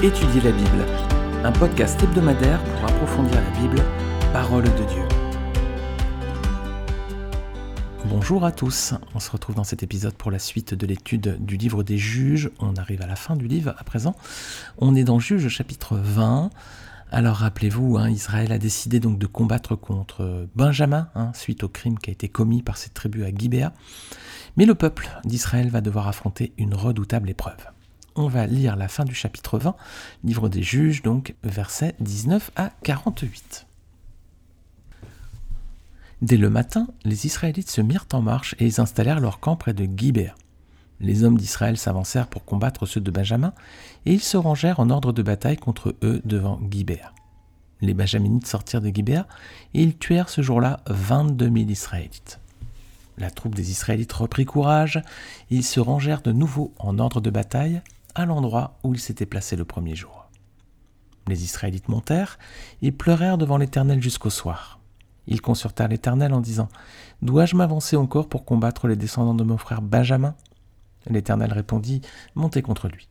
Étudier la Bible, un podcast hebdomadaire pour approfondir la Bible, parole de Dieu. Bonjour à tous, on se retrouve dans cet épisode pour la suite de l'étude du livre des juges. On arrive à la fin du livre à présent. On est dans Juges chapitre 20. Alors rappelez-vous, hein, Israël a décidé donc de combattre contre Benjamin, hein, suite au crime qui a été commis par cette tribu à Gibéa. Mais le peuple d'Israël va devoir affronter une redoutable épreuve on va lire la fin du chapitre 20, livre des juges, donc versets 19 à 48. Dès le matin, les Israélites se mirent en marche et ils installèrent leur camp près de Gibéa. Les hommes d'Israël s'avancèrent pour combattre ceux de Benjamin, et ils se rangèrent en ordre de bataille contre eux devant Gibéa. Les Benjaminites sortirent de Gibéa, et ils tuèrent ce jour-là 22 000 Israélites. La troupe des Israélites reprit courage, ils se rangèrent de nouveau en ordre de bataille, à l'endroit où ils s'étaient placés le premier jour. Les Israélites montèrent et pleurèrent devant l'Éternel jusqu'au soir. Ils consultèrent l'Éternel en disant Dois-je m'avancer encore pour combattre les descendants de mon frère Benjamin? L'Éternel répondit Montez contre lui.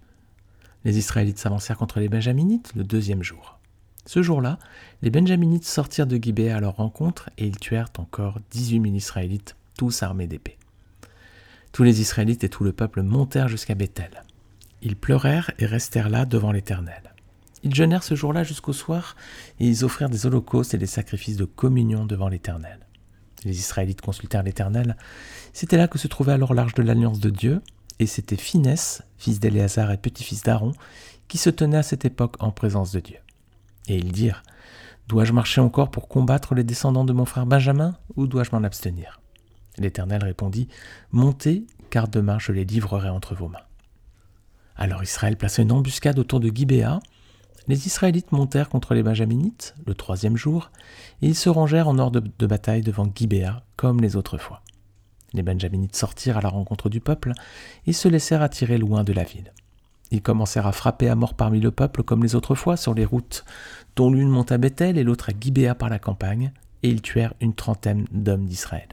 Les Israélites s'avancèrent contre les Benjaminites le deuxième jour. Ce jour-là, les Benjaminites sortirent de Gibée à leur rencontre et ils tuèrent encore dix-huit mille Israélites, tous armés d'épées. Tous les Israélites et tout le peuple montèrent jusqu'à Bethel. Ils pleurèrent et restèrent là devant l'Éternel. Ils jeûnèrent ce jour-là jusqu'au soir, et ils offrirent des holocaustes et des sacrifices de communion devant l'Éternel. Les Israélites consultèrent l'Éternel. C'était là que se trouvait alors l'arche de l'alliance de Dieu, et c'était Phinès, fils d'Éléazar et petit-fils d'Aaron, qui se tenait à cette époque en présence de Dieu. Et ils dirent Dois-je marcher encore pour combattre les descendants de mon frère Benjamin, ou dois-je m'en abstenir? L'Éternel répondit Montez, car demain je les livrerai entre vos mains. Alors Israël plaça une embuscade autour de Gibéa. Les Israélites montèrent contre les Benjaminites le troisième jour, et ils se rangèrent en ordre de bataille devant Gibéa, comme les autres fois. Les Benjaminites sortirent à la rencontre du peuple et se laissèrent attirer loin de la ville. Ils commencèrent à frapper à mort parmi le peuple comme les autres fois sur les routes, dont l'une monta à Bethel et l'autre à Gibéa par la campagne, et ils tuèrent une trentaine d'hommes d'Israël.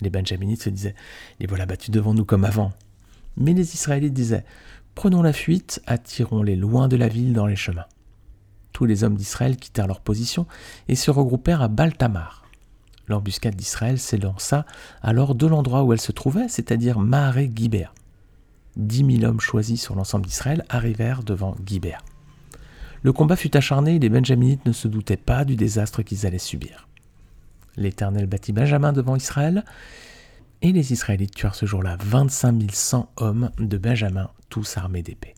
Les Benjaminites se disaient Les voilà battus devant nous comme avant. Mais les Israélites disaient Prenons la fuite, attirons-les loin de la ville dans les chemins. Tous les hommes d'Israël quittèrent leur position et se regroupèrent à Baltamar. L'embuscade d'Israël s'élança alors de l'endroit où elle se trouvait, c'est-à-dire Maharé Gibéa. Dix mille hommes choisis sur l'ensemble d'Israël arrivèrent devant Gibéa. Le combat fut acharné et les Benjaminites ne se doutaient pas du désastre qu'ils allaient subir. L'Éternel bâtit Benjamin devant Israël, et les Israélites tuèrent ce jour-là 25 100 hommes de Benjamin, tous armés d'épées.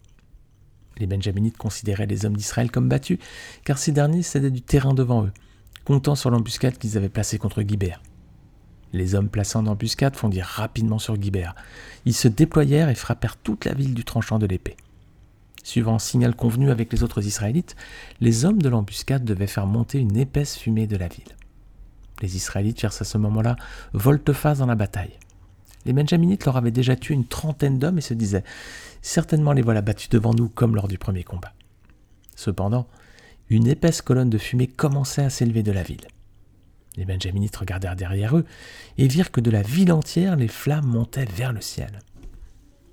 Les Benjaminites considéraient les hommes d'Israël comme battus, car ces derniers cédaient du terrain devant eux, comptant sur l'embuscade qu'ils avaient placée contre Gibéa. Les hommes placés en embuscade fondirent rapidement sur Gibéa. Ils se déployèrent et frappèrent toute la ville du tranchant de l'épée. Suivant un signal convenu avec les autres Israélites, les hommes de l'embuscade devaient faire monter une épaisse fumée de la ville. Les Israélites firent à ce moment-là volte-face dans la bataille. Les Benjaminites leur avaient déjà tué une trentaine d'hommes et se disaient Certainement les voilà battus devant nous comme lors du premier combat. Cependant, une épaisse colonne de fumée commençait à s'élever de la ville. Les Benjaminites regardèrent derrière eux et virent que de la ville entière les flammes montaient vers le ciel.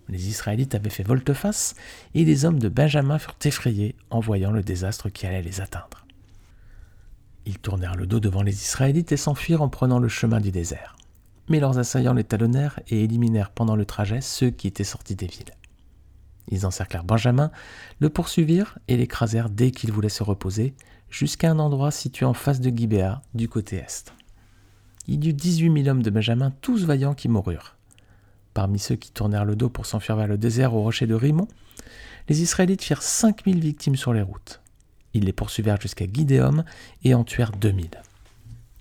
Les Israélites avaient fait volte-face et les hommes de Benjamin furent effrayés en voyant le désastre qui allait les atteindre. Ils tournèrent le dos devant les Israélites et s'enfuirent en prenant le chemin du désert. Mais leurs assaillants les talonnèrent et éliminèrent pendant le trajet ceux qui étaient sortis des villes. Ils encerclèrent Benjamin, le poursuivirent et l'écrasèrent dès qu'il voulait se reposer, jusqu'à un endroit situé en face de Gibéa, du côté est. Il y eut dix-huit mille hommes de Benjamin, tous vaillants, qui moururent. Parmi ceux qui tournèrent le dos pour s'enfuir vers le désert au rocher de Rimon, les Israélites firent cinq mille victimes sur les routes. Ils les poursuivirent jusqu'à Guidéum et en tuèrent 2000.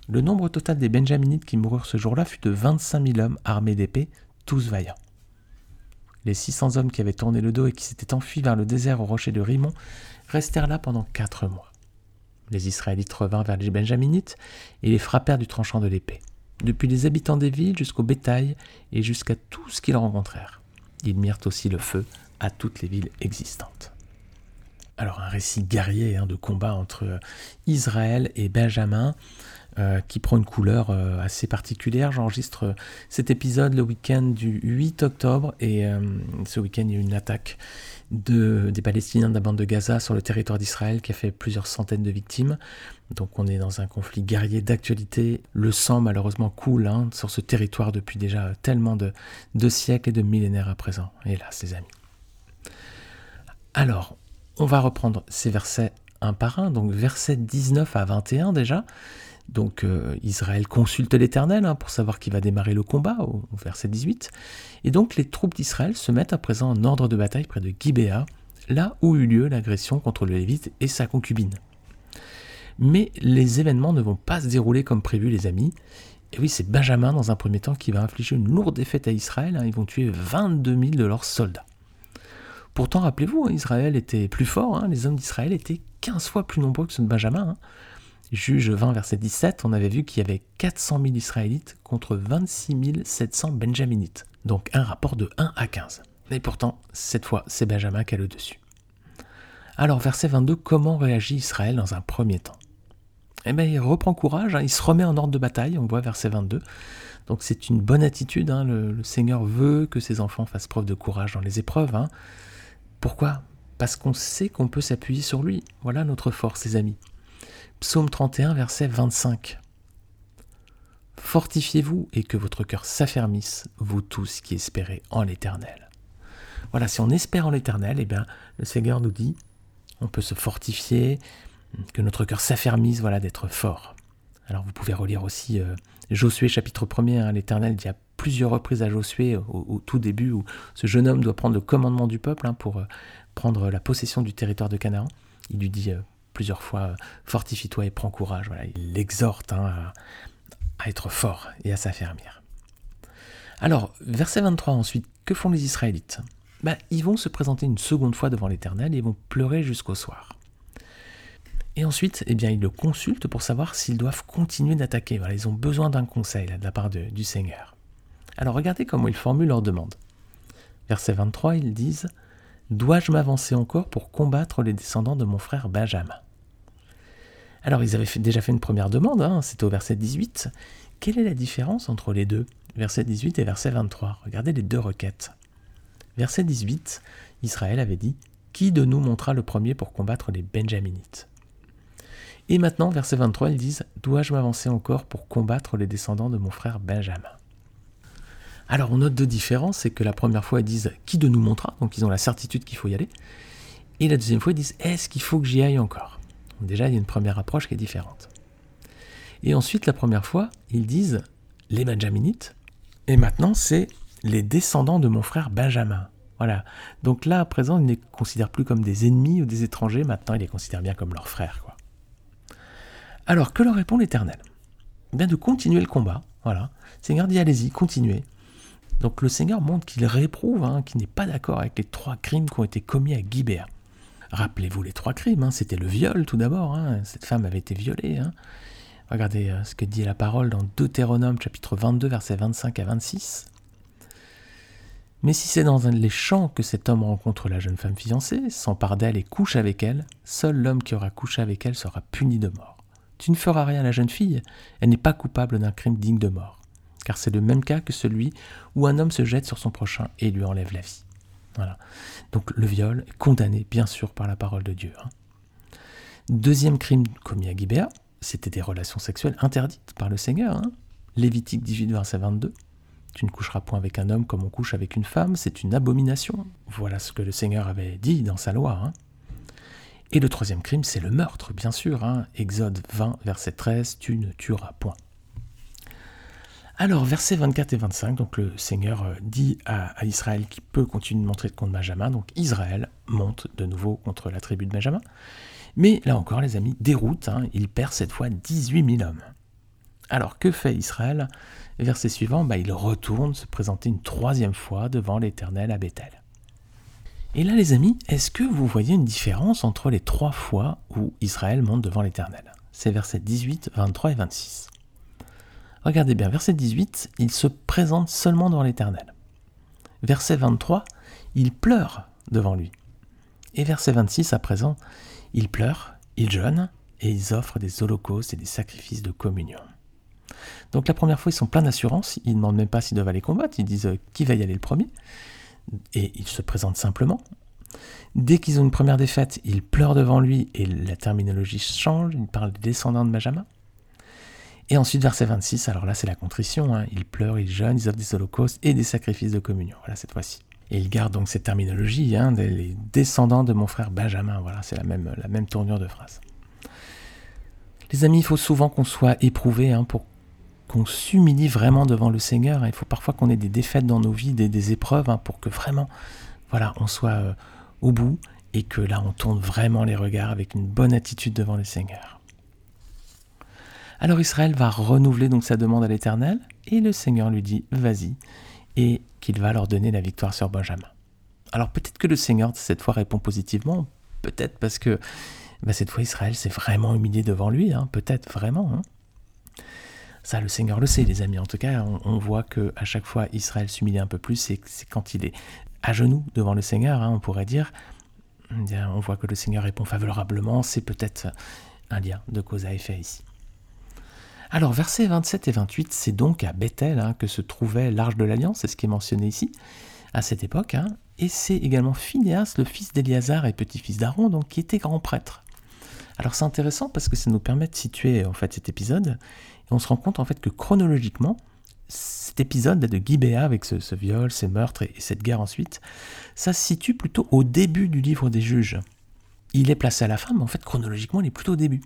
Le nombre total des Benjaminites qui moururent ce jour-là fut de 25 000 hommes armés d'épées, tous vaillants. Les 600 hommes qui avaient tourné le dos et qui s'étaient enfuis vers le désert au rocher de Rimon restèrent là pendant quatre mois. Les Israélites revinrent vers les Benjaminites et les frappèrent du tranchant de l'épée, depuis les habitants des villes jusqu'au bétail et jusqu'à tout ce qu'ils rencontrèrent. Ils mirent aussi le feu à toutes les villes existantes. Alors un récit guerrier hein, de combat entre Israël et Benjamin. euh, qui prend une couleur euh, assez particulière. J'enregistre cet épisode le week-end du 8 octobre et ce week-end il y a eu une attaque de, des Palestiniens de la bande de Gaza sur le territoire d'Israël qui a fait plusieurs centaines de victimes. Donc on est dans un conflit guerrier d'actualité. Le sang malheureusement coule hein, sur ce territoire depuis déjà tellement de, de siècles et de millénaires à présent. Hélas les amis. Alors, on va reprendre ces versets un par un, donc versets 19 à 21 déjà. Donc euh, Israël consulte l'Éternel hein, pour savoir qui va démarrer le combat, au, verset 18. Et donc les troupes d'Israël se mettent à présent en ordre de bataille près de Gibéa, là où eut lieu l'agression contre le Lévite et sa concubine. Mais les événements ne vont pas se dérouler comme prévu les amis. Et oui, c'est Benjamin dans un premier temps qui va infliger une lourde défaite à Israël. Hein. ils vont tuer 22 000 de leurs soldats. Pourtant, rappelez-vous, hein, Israël était plus fort, hein. les hommes d'Israël étaient 15 fois plus nombreux que ceux de Benjamin. Hein. Juge 20, verset 17, on avait vu qu'il y avait 400 000 Israélites contre 26 700 Benjaminites. Donc un rapport de 1 à 15. Et pourtant, cette fois, c'est Benjamin qui a le dessus. Alors, verset 22, comment réagit Israël dans un premier temps? Eh bien, il reprend courage, il se remet en ordre de bataille, on voit verset 22. Donc c'est une bonne attitude, le, le, Seigneur veut que ses enfants fassent preuve de courage dans les épreuves. Pourquoi? Parce qu'on sait qu'on peut s'appuyer sur lui. Voilà notre force, les amis. Psaume 31, verset 25. Fortifiez-vous et que votre cœur s'affermisse, vous tous qui espérez en l'Éternel. Voilà, si on espère en l'Éternel, eh bien, le Seigneur nous dit, on peut se fortifier, que notre cœur s'affermisse, voilà, d'être fort. Alors vous pouvez relire aussi euh, Josué chapitre 1er, hein, l'Éternel dit à plusieurs reprises à Josué au, tout début où ce jeune homme doit prendre le commandement du peuple hein, pour euh, prendre la possession du territoire de Canaan. Il lui dit euh, plusieurs fois Fortifie-toi et prends courage. Voilà, il l'exhorte hein, à, être fort et à s'affermir. Alors, verset 23 ensuite, que font les Israélites? Ben, Ils vont se présenter une seconde fois devant l'Éternel et vont pleurer jusqu'au soir. Et ensuite, eh bien, ils le consultent pour savoir s'ils doivent continuer d'attaquer. Voilà, ils ont besoin d'un conseil de la part du Seigneur. Alors regardez comment ils formulent leur demande. Verset 23, ils disent Dois-je m'avancer encore pour combattre les descendants de mon frère Benjamin? Alors ils avaient déjà fait une première demande, hein, c'était au verset 18. Quelle est la différence entre les deux? Verset 18 et verset 23. Regardez les deux requêtes. Verset 18, Israël avait dit Qui de nous montera le premier pour combattre les Benjaminites? Et maintenant, verset 23, ils disent Dois-je m'avancer encore pour combattre les descendants de mon frère Benjamin? Alors on note deux différences, c'est que la première fois ils disent qui de nous montra, donc ils ont la certitude qu'il faut y aller, et la deuxième fois ils disent est-ce qu'il faut que j'y aille encore? Déjà il y a une première approche qui est différente. Et ensuite la première fois ils disent les Benjaminites, et maintenant c'est les descendants de mon frère Benjamin. Voilà. Donc là à présent ils ne les considèrent plus comme des ennemis ou des étrangers, maintenant ils les considèrent bien comme leurs frères. Alors que leur répond l'Éternel? Bien de continuer le combat, voilà. Seigneur dit allez-y, continuez. Donc le Seigneur montre qu'il réprouve, hein, qu'il n'est pas d'accord avec les trois crimes qui ont été commis à Guibert. Rappelez-vous les trois crimes, hein, c'était le viol tout d'abord, hein. cette femme avait été violée. Regardez euh, ce que dit la parole dans Deutéronome chapitre 22 versets 25 à 26. Mais si c'est dans un les champs que cet homme rencontre la jeune femme fiancée, s'empare d'elle et couche avec elle, seul l'homme qui aura couché avec elle sera puni de mort. Tu ne feras rien à la jeune fille, elle n'est pas coupable d'un crime digne de mort car c'est le même cas que celui où un homme se jette sur son prochain et lui enlève la vie. Voilà. Donc le viol est condamné bien sûr par la parole de Dieu. Hein. Deuxième crime commis à Gibéa, c'était des relations sexuelles interdites par le Seigneur. Hein. Lévitique 18, verset 22. Tu ne coucheras point avec un homme comme on couche avec une femme, c'est une abomination. Voilà ce que le Seigneur avait dit dans sa loi. Hein. Et le troisième crime, c'est le meurtre, bien sûr. Exode 20, verset 13, tu ne tueras point. Alors, versets 24 et 25, donc le Seigneur euh, dit à, Israël qu'il peut continuer de montrer contre Benjamin. Donc Israël monte de nouveau contre la tribu de Benjamin. Mais là encore, les amis, déroute, hein, il perd cette fois 18 000 hommes. Alors, que fait Israël? Verset suivant, bah, il retourne se présenter une troisième fois devant l'Éternel à Bethel. Et là, les amis, est-ce que vous voyez une différence entre les trois fois où Israël monte devant l'Éternel? C'est versets 18, 23 et 26. Regardez bien, verset 18, il se présente seulement devant l'Éternel. Verset 23, il pleure devant lui. Et verset 26, à présent, il pleure, il jeûne, et ils offrent des holocaustes et des sacrifices de communion. Donc la première fois, ils sont pleins d'assurance, ils ne demandent même pas s'ils doivent aller combattre, ils disent euh, qui va y aller le premier, et ils se présentent simplement. Dès qu'ils ont une première défaite, ils pleurent devant lui, et la terminologie change, ils parlent des descendants de Benjamin. Et ensuite, verset 26, alors là c'est la contrition, hein. ils pleurent, ils jeûnent, ils offrent des holocaustes et des sacrifices de communion, voilà cette fois-ci. Et ils gardent donc cette terminologie, hein, les descendants de mon frère Benjamin, voilà, c'est la même, tournure de phrase. Les amis, il faut souvent qu'on soit éprouvé hein, pour qu'on s'humilie vraiment devant le Seigneur. Il faut parfois qu'on ait des défaites dans nos vies, des, épreuves, hein, pour que vraiment, voilà, on soit euh, au bout et que là, on tourne vraiment les regards avec une bonne attitude devant le Seigneur. Alors Israël va renouveler donc sa demande à l'Éternel et le Seigneur lui dit vas-y et qu'il va leur donner la victoire sur Benjamin. Alors peut-être que le Seigneur cette fois répond positivement, peut-être parce que bah, cette fois Israël s'est vraiment humilié devant lui, hein, peut-être vraiment. Hein. Ça, le Seigneur le sait, les amis. En tout cas, on, voit que à chaque fois Israël s'humilie un peu plus, c'est quand il est à genoux devant le Seigneur, hein, on pourrait dire. On voit que le Seigneur répond favorablement. C'est peut-être un lien de cause à effet ici. Alors, versets 27 et 28, c'est donc à Bethel hein, que se trouvait l'arche de l'Alliance, c'est ce qui est mentionné ici, à cette époque. Hein. et c'est également Phineas, le fils d'Éliazar et petit-fils d'Aaron, donc qui était grand prêtre. Alors c'est intéressant parce que ça nous permet de situer cet épisode on se rend compte en fait que chronologiquement, cet épisode de Gibéa avec ce, viol, ces meurtres et, cette guerre ensuite, ça se situe plutôt au début du livre des juges. Il est placé à la fin, mais en fait chronologiquement il est plutôt au début.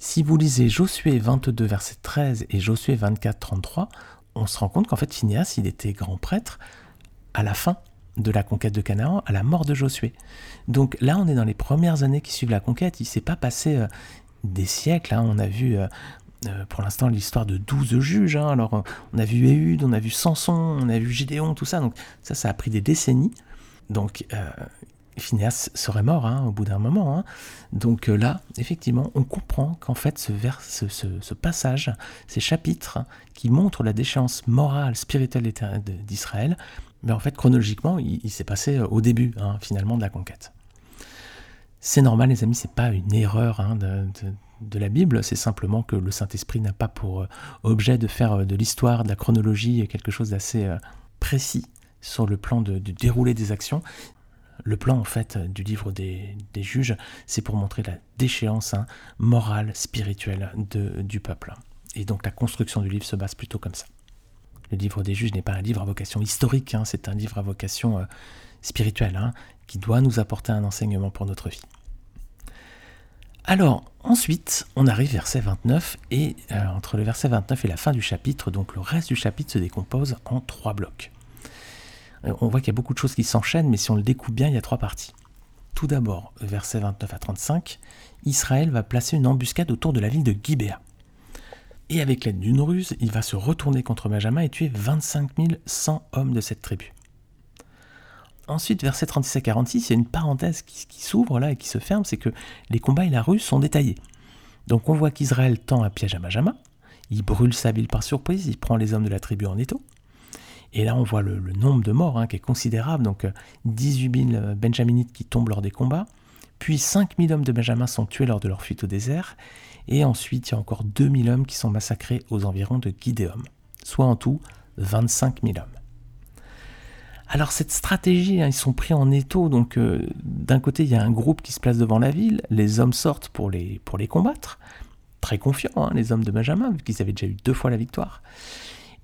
Si vous lisez Josué 22 verset 13 et Josué 24 33, on se rend compte qu'en fait Phineas il était grand prêtre à la fin de la conquête de Canaan, à la mort de Josué. Donc là on est dans les premières années qui suivent la conquête, il s'est pas passé euh, des siècles, hein. on a vu euh, euh, pour l'instant l'histoire de 12 juges. Hein. Alors on a vu Éhud, on a vu Samson, on a vu Gédéon, tout ça. Donc ça, ça a pris des décennies. Donc Phineas serait mort hein, au bout d'un moment. Hein. Donc euh, là, effectivement, on comprend qu'en fait ce, passage, ces chapitres qui montrent la déchéance morale, spirituelle d'Israël, mais en fait chronologiquement, il, s'est passé au début finalement de la conquête. C'est normal, les amis, c'est pas une erreur de la Bible, c'est simplement que le Saint-Esprit n'a pas pour euh, objet de faire euh, de l'histoire, de la chronologie, quelque chose d'assez euh, précis sur le plan de, dérouler des actions. Le plan en fait du livre des, juges, c'est pour montrer la déchéance hein, morale, spirituelle du peuple. Et donc la construction du livre se base plutôt comme ça. Le livre des juges n'est pas un livre à vocation historique, hein, c'est un livre à vocation spirituelle, hein, qui doit nous apporter un enseignement pour notre vie. Alors, ensuite, on arrive verset 29, et euh, entre le verset 29 et la fin du chapitre, donc le reste du chapitre se décompose en trois blocs. Euh, on voit qu'il y a beaucoup de choses qui s'enchaînent, mais si on le découpe bien, il y a trois parties. Tout d'abord, verset 29 à 35, Israël va placer une embuscade autour de la ville de Gibéa. Et avec l'aide d'une ruse, il va se retourner contre Benjamin et tuer 25 100 hommes de cette tribu. Ensuite, verset 36 à 46, il y a une parenthèse qui, s'ouvre là et qui se ferme, c'est que les combats et la ruse sont détaillés. Donc on voit qu'Israël tend un piège à Benjamin, il brûle sa ville par surprise, il prend les hommes de la tribu en étau. Et là, on voit le, nombre de morts hein, qui est considérable. Donc, 18 000 Benjaminites qui tombent lors des combats. Puis, 5 000 hommes de Benjamin sont tués lors de leur fuite au désert. Et ensuite, il y a encore 2 000 hommes qui sont massacrés aux environs de Gideon. Soit en tout 25 000 hommes. Alors cette stratégie, hein, ils sont pris en étau, donc euh, d'un côté il y a un groupe qui se place devant la ville, les hommes sortent pour les, pour les combattre, très confiants, hein, les hommes de Benjamin, vu qu'ils avaient déjà eu deux fois la victoire.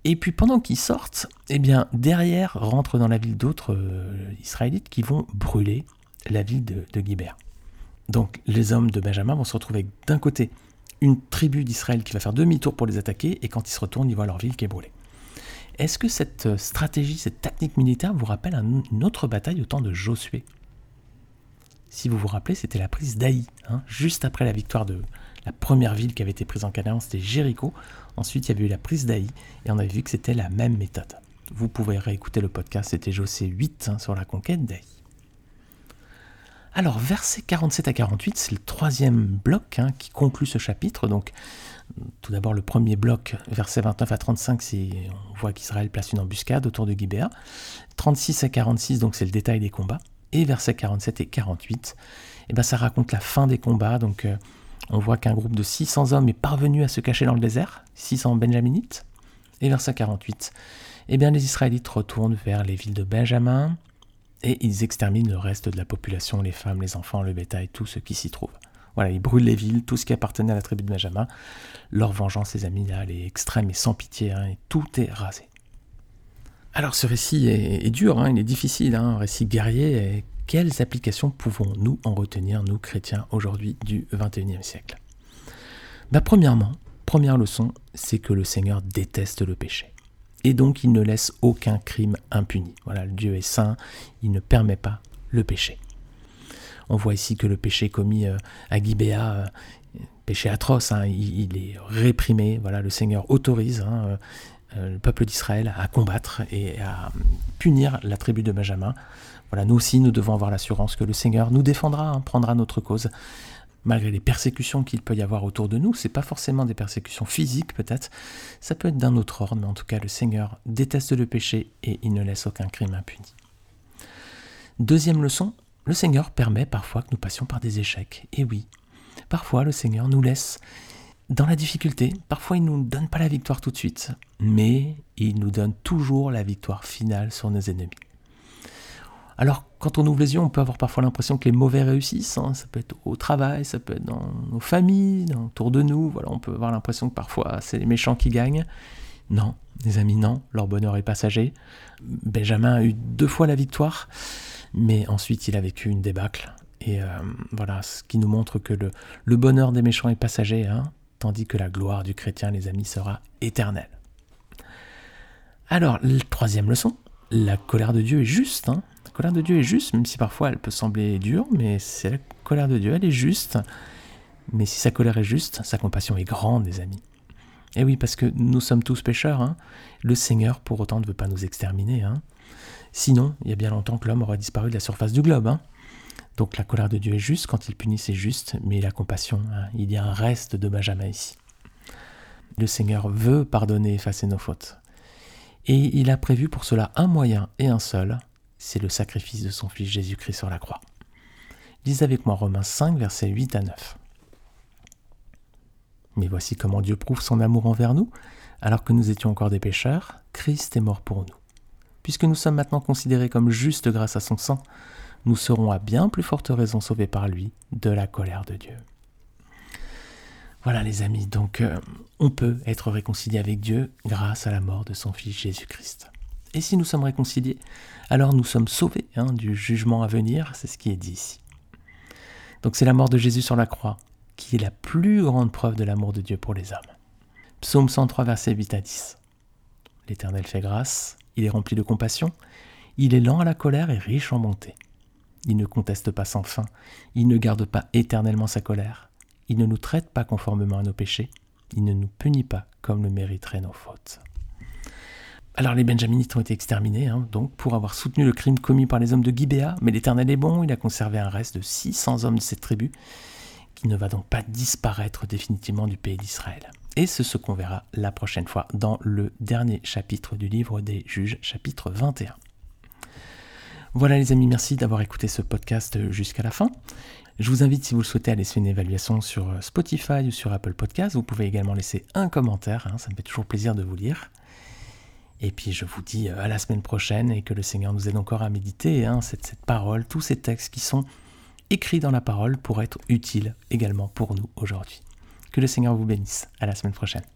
Et puis pendant qu'ils sortent, eh derrière rentrent dans la ville d'autres euh, Israélites qui vont brûler la ville de, de Donc les hommes de Benjamin vont se retrouver d'un côté une tribu d'Israël qui va faire demi-tour pour les attaquer, et quand ils se retournent, ils voient leur ville qui est brûlée. Est-ce que cette euh, stratégie, cette tactique militaire vous rappelle une autre bataille au temps de Josué? Si vous vous rappelez, c'était la prise d'Aï, hein, juste après la victoire de la première ville qui avait été prise en Canaan, c'était Jéricho. Ensuite, il y avait eu la prise d'Aï, et on avait vu que c'était la même méthode. Vous pouvez réécouter le podcast, c'était Josué 8 hein, sur la conquête d'Aï. Alors, versets 47 à 48, c'est le troisième bloc hein, qui conclut ce chapitre. Donc, tout d'abord, le premier bloc, versets 29 à 35, c'est, on voit qu'Israël place une embuscade autour de Gibéa. 36 à 46, donc c'est le détail des combats. Et versets 47 et 48, eh ben, ça raconte la fin des combats. Donc, euh, on voit qu'un groupe de 600 hommes est parvenu à se cacher dans le désert, 600 benjaminites. Et verset 48, eh bien les Israélites retournent vers les villes de Benjamin et ils exterminent le reste de la population, les femmes, les enfants, le bétail, tout ce qui s'y trouve. Voilà, ils brûlent les villes, tout ce qui appartenait à la tribu de Benjamin. Leur vengeance, les amis, là, elle est extrême et sans pitié, hein, et tout est rasé. Alors ce récit est, dur, hein, il est difficile, hein, un récit guerrier. Quelles applications pouvons-nous en retenir, nous chrétiens, aujourd'hui du XXIe siècle? Bah, Premièrement, première leçon, c'est que le Seigneur déteste le péché. Et donc il ne laisse aucun crime impuni. Voilà, Dieu est saint, il ne permet pas le péché. On voit ici que le péché commis euh, à Gibéa, euh, péché atroce, hein, il, est réprimé. Voilà, le Seigneur autorise hein, euh, le peuple d'Israël à combattre et à punir la tribu de Benjamin. Nous aussi, nous devons avoir l'assurance que le Seigneur nous défendra, hein, prendra notre cause, malgré les persécutions qu'il peut y avoir autour de nous. C'est pas forcément des persécutions physiques, peut-être. Ça peut être d'un autre ordre, mais en tout cas, le Seigneur déteste le péché et il ne laisse aucun crime impuni. Deuxième leçon, le Seigneur permet parfois que nous passions par des échecs. Et oui, parfois le Seigneur nous laisse dans la difficulté. Parfois il ne nous donne pas la victoire tout de suite, mais il nous donne toujours la victoire finale sur nos ennemis. Alors, quand on ouvre les yeux, on peut avoir parfois l'impression que les mauvais réussissent. Hein. Ça peut être au travail, ça peut être dans nos familles, autour de nous. On peut avoir l'impression que parfois c'est les méchants qui gagnent. Non, les amis, non, leur bonheur est passager. Benjamin a eu deux fois la victoire mais ensuite il a vécu une débâcle. Et euh, voilà, ce qui nous montre que le, bonheur des méchants est passager, hein, tandis que la gloire du chrétien, les amis, sera éternelle. Alors, troisième leçon, la colère de Dieu est juste. Hein. Colère de Dieu est juste, même si parfois elle peut sembler dure, mais c'est la colère de Dieu, elle est juste. Mais si sa colère est juste, sa compassion est grande, les amis. Et oui, parce que nous sommes tous pécheurs. Hein. Le Seigneur, pour autant, ne veut pas nous exterminer. Hein. Sinon, il y a bien longtemps que l'homme aurait disparu de la surface du globe. Hein. Donc la colère de Dieu est juste, quand il punit c'est juste, mais la compassion, hein, il y a un reste de Benjamin ici. Le Seigneur veut pardonner et effacer nos fautes. Et il a prévu pour cela un moyen et un seul, c'est le sacrifice de son Fils Jésus-Christ sur la croix. Lisez avec moi Romains 5, versets 8 à 9. Mais voici comment Dieu prouve son amour envers nous. Alors que nous étions encore des pécheurs, Christ est mort pour nous. Puisque nous sommes maintenant considérés comme justes grâce à son sang, nous serons à bien plus forte raison sauvés par lui de la colère de Dieu. Voilà les amis, donc euh, on peut être réconcilié avec Dieu grâce à la mort de son Fils Jésus-Christ. Et si nous sommes réconciliés, alors nous sommes sauvés hein, du jugement à venir, c'est ce qui est dit ici. Donc c'est la mort de Jésus sur la croix qui est la plus grande preuve de l'amour de Dieu pour les hommes. Psaume 103, versets 8 à 10. L'Éternel fait grâce, il est rempli de compassion, il est lent à la colère et riche en bonté. Il ne conteste pas sans fin, il ne garde pas éternellement sa colère, il ne nous traite pas conformément à nos péchés, il ne nous punit pas comme le mériteraient nos fautes. Alors les Benjaminites ont été exterminés, hein, donc pour avoir soutenu le crime commis par les hommes de Gibéa, mais l'Éternel est bon, il a conservé un reste de 600 hommes de cette tribu, qui ne va donc pas disparaître définitivement du pays d'Israël. Et c'est ce qu'on verra la prochaine fois dans le dernier chapitre du livre des juges, chapitre 21. Voilà les amis, merci d'avoir écouté ce podcast jusqu'à la fin. Je vous invite, si vous le souhaitez, à laisser une évaluation sur Spotify ou sur Apple Podcast. Vous pouvez également laisser un commentaire, hein, ça me fait toujours plaisir de vous lire. Et puis je vous dis à la semaine prochaine et que le Seigneur nous aide encore à méditer hein, cette, cette parole, tous ces textes qui sont écrits dans la parole pour être utiles également pour nous aujourd'hui. Que le Seigneur vous bénisse. À la semaine prochaine.